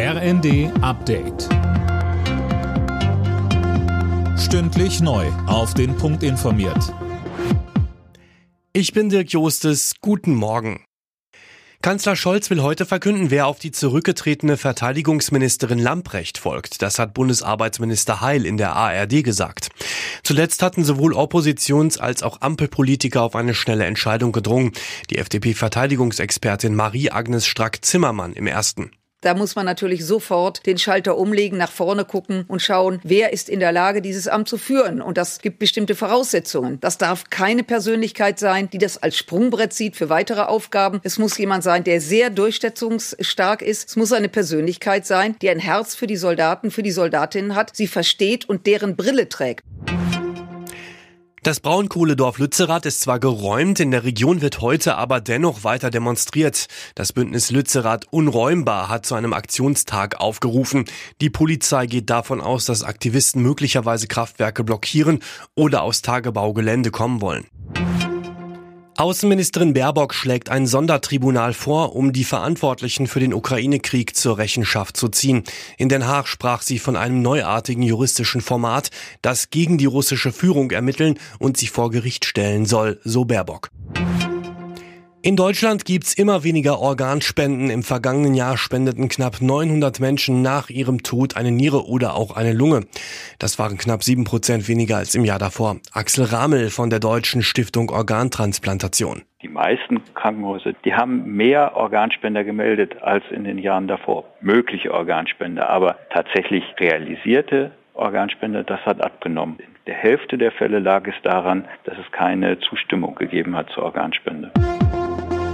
RND Update. Stündlich neu. Auf den Punkt informiert. Ich bin Dirk Jostes. Guten Morgen. Kanzler Scholz will heute verkünden, wer auf die zurückgetretene Verteidigungsministerin Lamprecht folgt. Das hat Bundesarbeitsminister Heil in der ARD gesagt. Zuletzt hatten sowohl Oppositions- als auch Ampelpolitiker auf eine schnelle Entscheidung gedrungen. Die FDP-Verteidigungsexpertin Marie-Agnes Strack-Zimmermann im ersten. Da muss man natürlich sofort den Schalter umlegen, nach vorne gucken und schauen, wer ist in der Lage, dieses Amt zu führen. Und das gibt bestimmte Voraussetzungen. Das darf keine Persönlichkeit sein, die das als Sprungbrett sieht für weitere Aufgaben. Es muss jemand sein, der sehr durchsetzungsstark ist. Es muss eine Persönlichkeit sein, die ein Herz für die Soldaten, für die Soldatinnen hat, sie versteht und deren Brille trägt. Das Braunkohledorf Lützerath ist zwar geräumt, in der Region wird heute aber dennoch weiter demonstriert. Das Bündnis Lützerath Unräumbar hat zu einem Aktionstag aufgerufen. Die Polizei geht davon aus, dass Aktivisten möglicherweise Kraftwerke blockieren oder aus Tagebaugelände kommen wollen. Außenministerin Baerbock schlägt ein Sondertribunal vor, um die Verantwortlichen für den Ukraine-Krieg zur Rechenschaft zu ziehen. In Den Haag sprach sie von einem neuartigen juristischen Format, das gegen die russische Führung ermitteln und sie vor Gericht stellen soll, so Baerbock. In Deutschland gibt's immer weniger Organspenden. Im vergangenen Jahr spendeten knapp 900 Menschen nach ihrem Tod eine Niere oder auch eine Lunge. Das waren knapp sieben Prozent weniger als im Jahr davor. Axel Ramel von der Deutschen Stiftung Organtransplantation. Die meisten Krankenhäuser, die haben mehr Organspender gemeldet als in den Jahren davor. Mögliche Organspender, aber tatsächlich realisierte Organspender, das hat abgenommen. In der Hälfte der Fälle lag es daran, dass es keine Zustimmung gegeben hat zur Organspende.